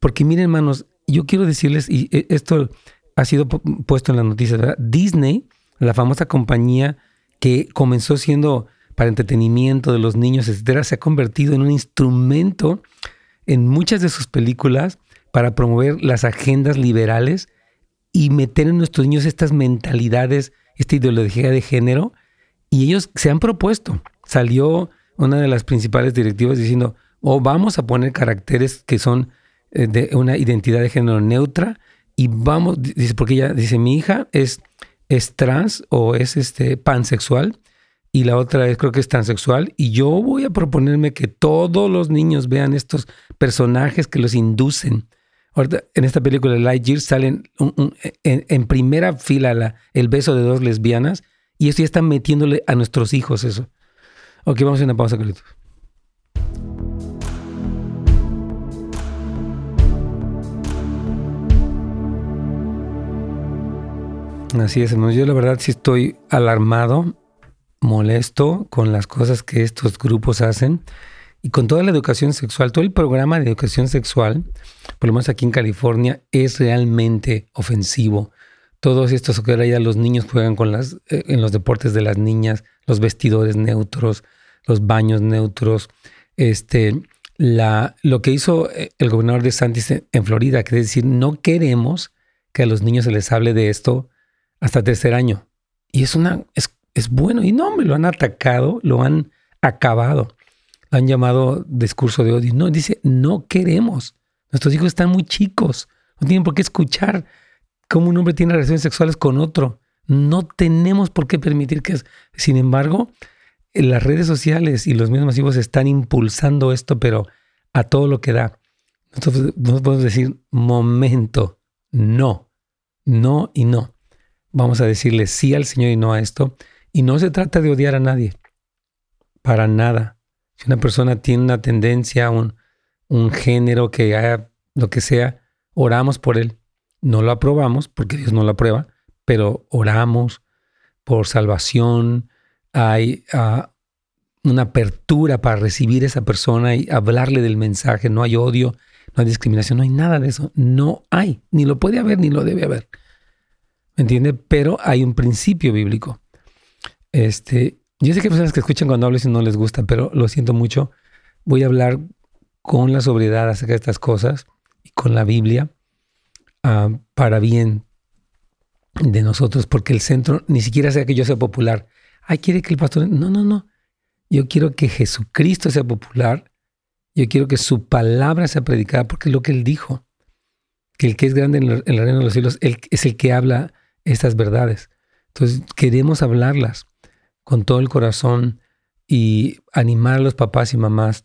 Porque miren, hermanos, yo quiero decirles, y eh, esto ha sido puesto en las noticias, ¿verdad? Disney la famosa compañía que comenzó siendo para entretenimiento de los niños, etcétera, se ha convertido en un instrumento en muchas de sus películas para promover las agendas liberales y meter en nuestros niños estas mentalidades, esta ideología de género. Y ellos se han propuesto. Salió una de las principales directivas diciendo, oh, vamos a poner caracteres que son eh, de una identidad de género neutra y vamos, dice, porque ella dice, mi hija es es trans o es este pansexual y la otra es creo que es transexual y yo voy a proponerme que todos los niños vean estos personajes que los inducen. Ahorita en esta película de Lightyear salen en, primera fila la, el beso de dos lesbianas y eso ya está metiéndole a nuestros hijos eso. Ok, vamos a una pausa, Carlitos. Así es, hermanos. Yo la verdad sí estoy alarmado, molesto con las cosas que estos grupos hacen y con toda la educación sexual, todo el programa de educación sexual, por lo menos aquí en California, es realmente ofensivo. Todos estos que ahora ya los niños juegan con las, eh, en los deportes de las niñas, los vestidores neutros, los baños neutros, este, la, lo que hizo eh, el gobernador de Santis en Florida, que es decir, no queremos que a los niños se les hable de esto hasta tercer año. Y es una, es, es bueno. Y no, me lo han atacado, lo han acabado. Lo han llamado discurso de odio. No, dice, no queremos. Nuestros hijos están muy chicos. No tienen por qué escuchar cómo un hombre tiene relaciones sexuales con otro. No tenemos por qué permitir que... Sin embargo, las redes sociales y los medios masivos están impulsando esto, pero a todo lo que da. Nosotros no podemos decir, momento, no, no y no vamos a decirle sí al Señor y no a esto. Y no se trata de odiar a nadie, para nada. Si una persona tiene una tendencia, un, un género que haya lo que sea, oramos por él. No lo aprobamos porque Dios no lo aprueba, pero oramos por salvación. Hay ah, una apertura para recibir a esa persona y hablarle del mensaje. No hay odio, no hay discriminación, no hay nada de eso. No hay, ni lo puede haber, ni lo debe haber. ¿Me entiende? Pero hay un principio bíblico. Este, yo sé que hay personas que escuchan cuando hablo y no les gusta, pero lo siento mucho. Voy a hablar con la sobriedad acerca de estas cosas y con la Biblia ah, para bien de nosotros, porque el centro ni siquiera sea que yo sea popular. Ay, quiere que el pastor. No, no, no. Yo quiero que Jesucristo sea popular. Yo quiero que su palabra sea predicada, porque es lo que él dijo. Que el que es grande en el, reino de los cielos es el que habla estas verdades. Entonces queremos hablarlas con todo el corazón y animar a los papás y mamás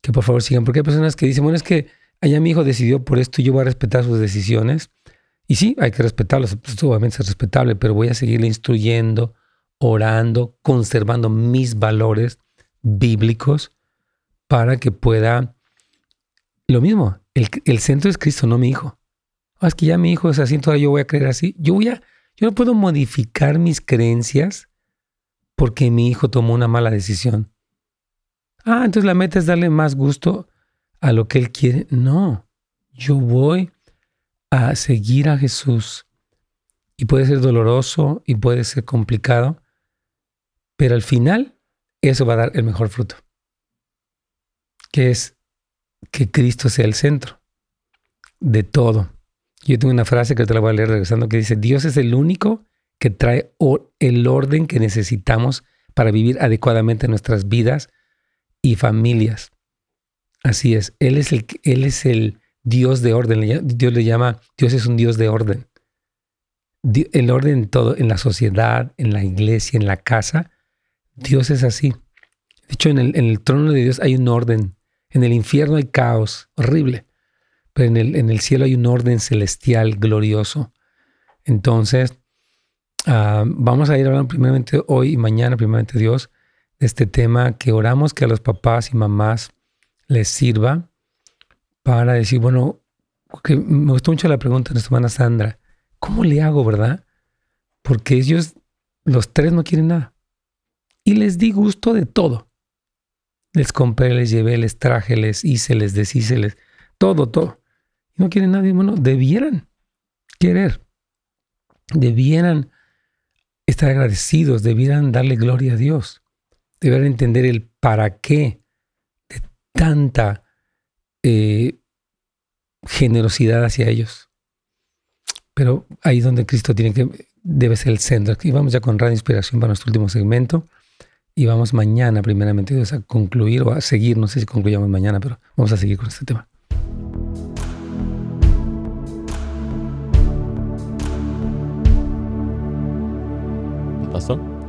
que por favor sigan, porque hay personas que dicen, bueno, es que allá mi hijo decidió por esto y yo voy a respetar sus decisiones. Y sí, hay que respetarlos, pues, obviamente es respetable, pero voy a seguirle instruyendo, orando, conservando mis valores bíblicos para que pueda... Lo mismo, el, centro es Cristo, no mi hijo. Ah, es que ya mi hijo es así, entonces yo voy a creer así. Yo voy a, yo no puedo modificar mis creencias porque mi hijo tomó una mala decisión. Ah, entonces la meta es darle más gusto a lo que Él quiere. No, yo voy a seguir a Jesús. Y puede ser doloroso y puede ser complicado, pero al final eso va a dar el mejor fruto, que es que Cristo sea el centro de todo. Yo tengo una frase que te la voy a leer regresando que dice, Dios es el único que trae el orden que necesitamos para vivir adecuadamente nuestras vidas y familias. Así es, Él es el, él es el Dios de orden. Dios le llama, Dios es un Dios de orden. El orden en todo, en la sociedad, en la iglesia, en la casa. Dios es así. De hecho, en el, en el trono de Dios hay un orden. En el infierno hay caos horrible, pero en el, en el cielo hay un orden celestial glorioso. Entonces, ah, vamos a ir hablando primeramente hoy y mañana, primeramente Dios, de este tema que oramos que a los papás y mamás les sirva para decir, bueno, que me gustó mucho la pregunta de nuestra hermana Sandra, ¿cómo le hago, verdad? Porque ellos, los tres no quieren nada. Y les di gusto de todo. Les compré, les llevé, les traje, les hice, les deshice, les... Todo, todo. Y no quieren nada. Y bueno, debieran querer. Debieran estar agradecidos, debieran darle gloria a Dios. Debieran entender el para qué de tanta eh, generosidad hacia ellos. Pero ahí donde Cristo tiene que, debe ser el centro. Y vamos ya con Radio Inspiración para nuestro último segmento. Y vamos mañana, primeramente, a concluir o a seguir. No sé si concluyamos mañana, pero vamos a seguir con este tema.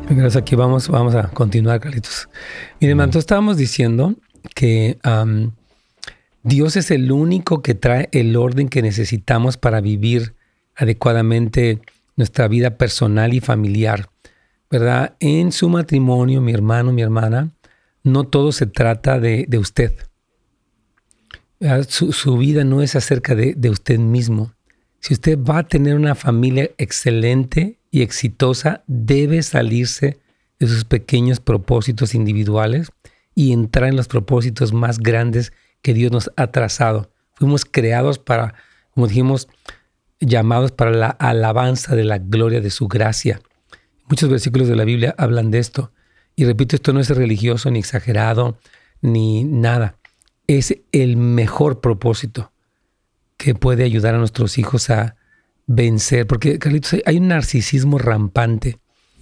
Gracias, aquí vamos, vamos a continuar, Carlitos. Miren, entonces estábamos diciendo que Dios es el único que trae el orden que necesitamos para vivir adecuadamente nuestra vida personal y familiar. ¿Verdad? En su matrimonio, mi hermano, mi hermana, no todo se trata de, usted. Su, vida no es acerca de, de usted mismo. Si usted va a tener una familia excelente y exitosa, debe salirse de sus pequeños propósitos individuales y entrar en los propósitos más grandes que Dios nos ha trazado. Fuimos creados para, como dijimos, llamados para la alabanza de la gloria de su gracia. Muchos versículos de la Biblia hablan de esto. Y repito, esto no es religioso ni exagerado ni nada. Es el mejor propósito que puede ayudar a nuestros hijos a vencer. Porque, Carlitos, hay un narcisismo rampante.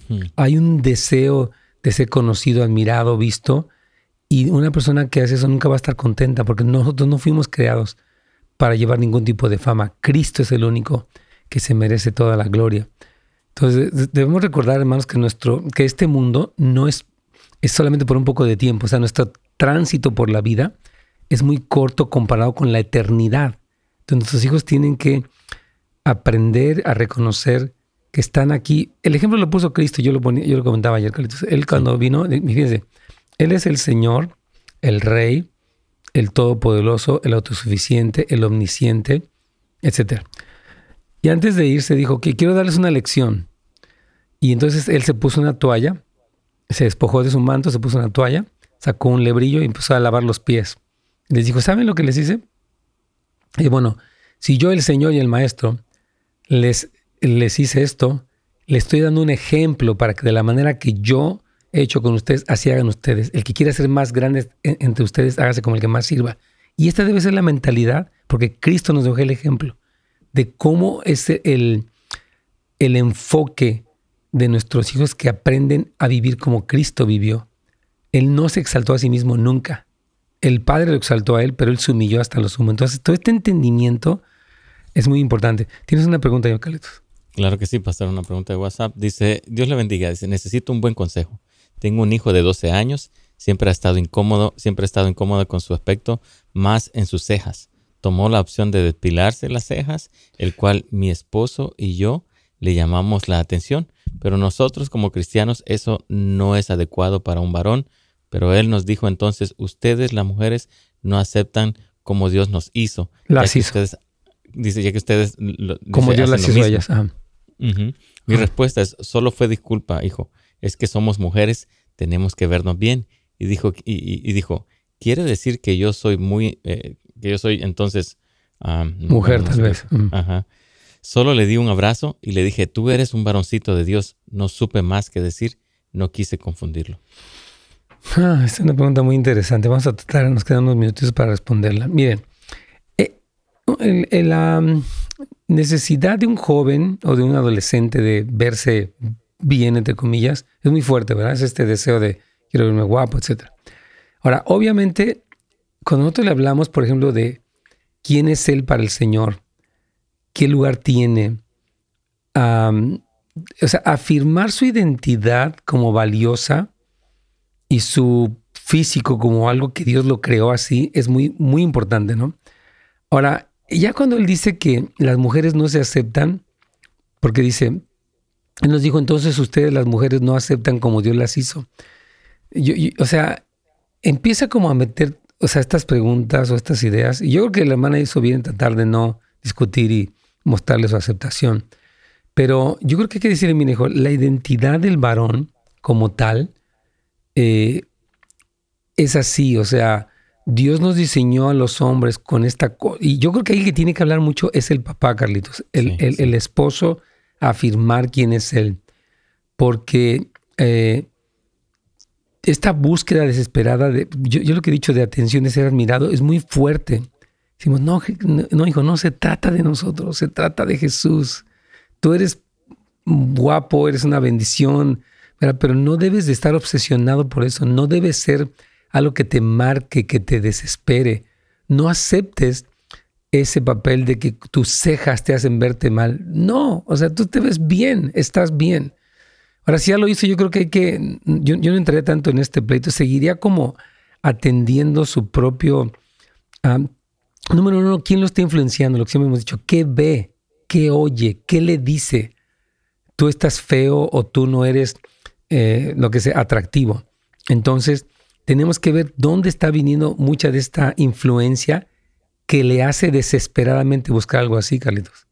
Hmm. Hay un deseo de ser conocido, admirado, visto, y una persona que hace eso nunca va a estar contenta porque nosotros no fuimos creados para llevar ningún tipo de fama. Cristo es el único que se merece toda la gloria. Entonces debemos recordar, hermanos, que, nuestro, que este mundo no es, es solamente por un poco de tiempo. O sea, nuestro tránsito por la vida es muy corto comparado con la eternidad. Entonces nuestros hijos tienen que aprender a reconocer que están aquí. El ejemplo lo puso Cristo, yo lo, ponía, yo lo comentaba ayer, Él cuando vino, fíjense, él es el Señor, el Rey, el Todopoderoso, el Autosuficiente, el Omnisciente, etc. Y antes de irse dijo que quiero darles una lección. Y entonces él se puso una toalla, se despojó de su manto, se puso una toalla, sacó un lebrillo y empezó a lavar los pies. Les dijo, ¿saben lo que les hice? Y bueno, si yo, el Señor y el Maestro, les, les hice esto, les estoy dando un ejemplo para que de la manera que yo hecho con ustedes, así hagan ustedes. El que quiera ser más grande entre ustedes, hágase como el que más sirva. Y esta debe ser la mentalidad, porque Cristo nos dejó el ejemplo de cómo es el, el enfoque de nuestros hijos que aprenden a vivir como Cristo vivió. Él no se exaltó a sí mismo nunca. El Padre lo exaltó a él, pero él se humilló hasta lo sumo. Entonces, todo este entendimiento es muy importante. ¿Tienes una pregunta, yo, Claro que sí, pasar una pregunta de WhatsApp. Dice, Dios le bendiga. Dice, necesito un buen consejo. Tengo un hijo de 12 años, siempre ha estado incómodo, siempre ha estado incómodo con su aspecto, más en sus cejas. Tomó la opción de depilarse las cejas, el cual mi esposo y yo le llamamos la atención, pero nosotros como cristianos eso no es adecuado para un varón, pero él nos dijo entonces, ustedes las mujeres no aceptan como Dios nos hizo. Las hizo. Dice, ya que ustedes... como Dios las hizo a ellas. Mi respuesta es, solo fue disculpa, hijo es que somos mujeres, tenemos que vernos bien y dijo, y, dijo, quiere decir que yo soy muy, eh, que yo soy entonces... Mujer, tal vez. Ajá. Solo le di un abrazo y le dije, tú eres un varoncito de Dios. No supe más que decir, no quise confundirlo. Ah, es una pregunta muy interesante. Vamos a tratar, nos quedan unos minutos para responderla. Miren, la mm, necesidad de un joven o de un adolescente de verse bien, entre comillas, es muy fuerte, ¿verdad? Es este deseo de quiero verme guapo, etc. Ahora, obviamente, cuando nosotros le hablamos, por ejemplo, de quién es Él para el Señor, qué lugar tiene, o sea, afirmar su identidad como valiosa y su físico como algo que Dios lo creó así es muy, muy importante, ¿no? Ahora, ya cuando Él dice que las mujeres no se aceptan, porque dice, Él nos dijo entonces ustedes las mujeres no aceptan como Dios las hizo. o sea, empieza como a meter, o sea, estas preguntas o estas ideas. Y yo creo que la hermana hizo bien tratar de no discutir y mostrarle su aceptación. Pero yo creo que hay que decirle, mi hijo, la identidad del varón como tal eh, es así, o sea, Dios nos diseñó a los hombres con esta... Y yo creo que ahí que tiene que hablar mucho es el papá, Carlitos, el, el, esposo, afirmar quién es él. Porque eh, esta búsqueda desesperada, de, yo, yo, lo que he dicho de atención, de ser admirado, es muy fuerte. Decimos, no, no, hijo, no se trata de nosotros, se trata de Jesús. Tú eres guapo, eres una bendición, pero no debes de estar obsesionado por eso, no debe ser algo que te marque, que te desespere. No aceptes ese papel de que tus cejas te hacen verte mal. No, o sea, tú te ves bien, estás bien. Ahora, si ya lo hizo, yo creo que hay que, yo, no entraría tanto en este pleito, seguiría como atendiendo su propio Número uno, ¿quién lo está influenciando? Lo que siempre hemos dicho, ¿qué ve? ¿Qué oye? ¿Qué le dice? Tú estás feo o tú no eres eh, lo que sea atractivo. Entonces, tenemos que ver dónde está viniendo mucha de esta influencia que le hace desesperadamente buscar algo así, Carlitos.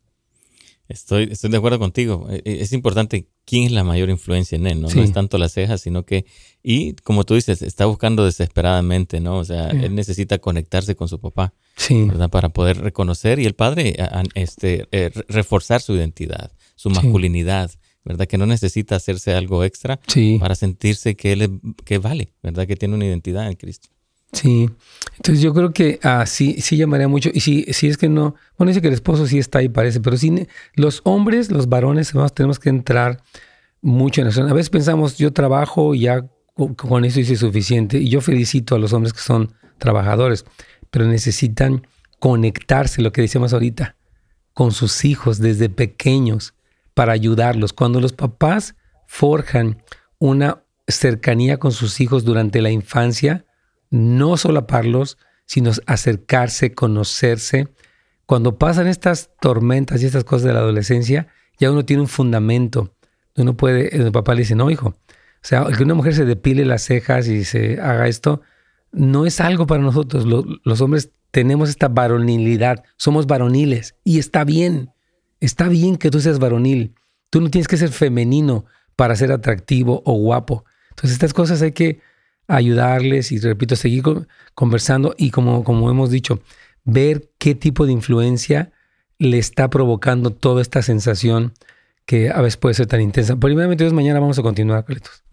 Estoy, estoy de acuerdo contigo. E, e, es importante quién es la mayor influencia en él, ¿no? No es tanto las cejas, sino que, y como tú dices, está buscando desesperadamente, ¿no? O sea, él necesita conectarse con su papá, sí. ¿verdad? Para poder reconocer y el padre, este, eh, reforzar su identidad, su masculinidad, ¿verdad? Que no necesita hacerse algo extra para sentirse que él que vale, ¿verdad? Que tiene una identidad en Cristo. Sí, entonces yo creo que ah, sí, sí llamaría mucho. Y si, si es que no, bueno, dice que el esposo sí está ahí, parece, pero sí, los hombres, los varones, tenemos que entrar mucho en eso. A veces pensamos, yo trabajo y ya con eso hice suficiente. Y yo felicito a los hombres que son trabajadores, pero necesitan conectarse, lo que decíamos ahorita, con sus hijos desde pequeños para ayudarlos. Cuando los papás forjan una cercanía con sus hijos durante la infancia, no solaparlos, sino acercarse, conocerse. Cuando pasan estas tormentas y estas cosas de la adolescencia, ya uno tiene un fundamento. Uno puede, el papá le dice, no, hijo, o sea, que una mujer se depile las cejas y se haga esto, no es algo para nosotros. los hombres tenemos esta varonilidad, somos varoniles y está bien, está bien que tú seas varonil. Tú no tienes que ser femenino para ser atractivo o guapo. Entonces estas cosas hay que ayudarles y, repito, seguir conversando y como, como hemos dicho, ver qué tipo de influencia le está provocando toda esta sensación que a veces puede ser tan intensa. Primeramente, Dios, mañana vamos a continuar, Carlitos.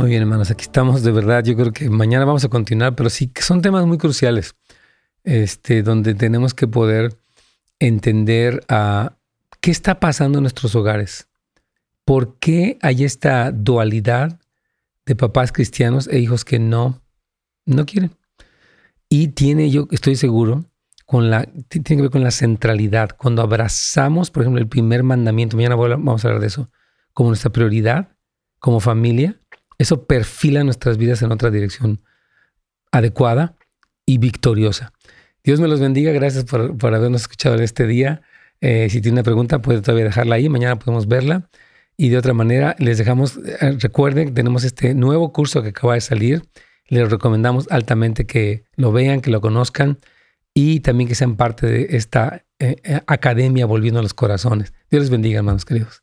Muy bien, hermanos, aquí estamos de verdad. Yo creo que mañana vamos a continuar, pero sí que son temas muy cruciales, este, donde tenemos que poder entender a qué está pasando en nuestros hogares. ¿Por qué hay esta dualidad de papás cristianos e hijos que no, no quieren? Y tiene, yo estoy seguro, con la, tiene que ver con la centralidad. Cuando abrazamos, por ejemplo, el primer mandamiento, mañana vamos a hablar de eso, como nuestra prioridad, como familia, eso perfila nuestras vidas en otra dirección adecuada y victoriosa. Dios me los bendiga. Gracias por, habernos escuchado en este día. Eh, si tiene una pregunta, puede todavía dejarla ahí. Mañana podemos verla. Y de otra manera, les dejamos, eh, recuerden tenemos este nuevo curso que acaba de salir. Les recomendamos altamente que lo vean, que lo conozcan. y también que sean parte de esta eh, academia volviendo a los corazones. Dios les bendiga, hermanos queridos.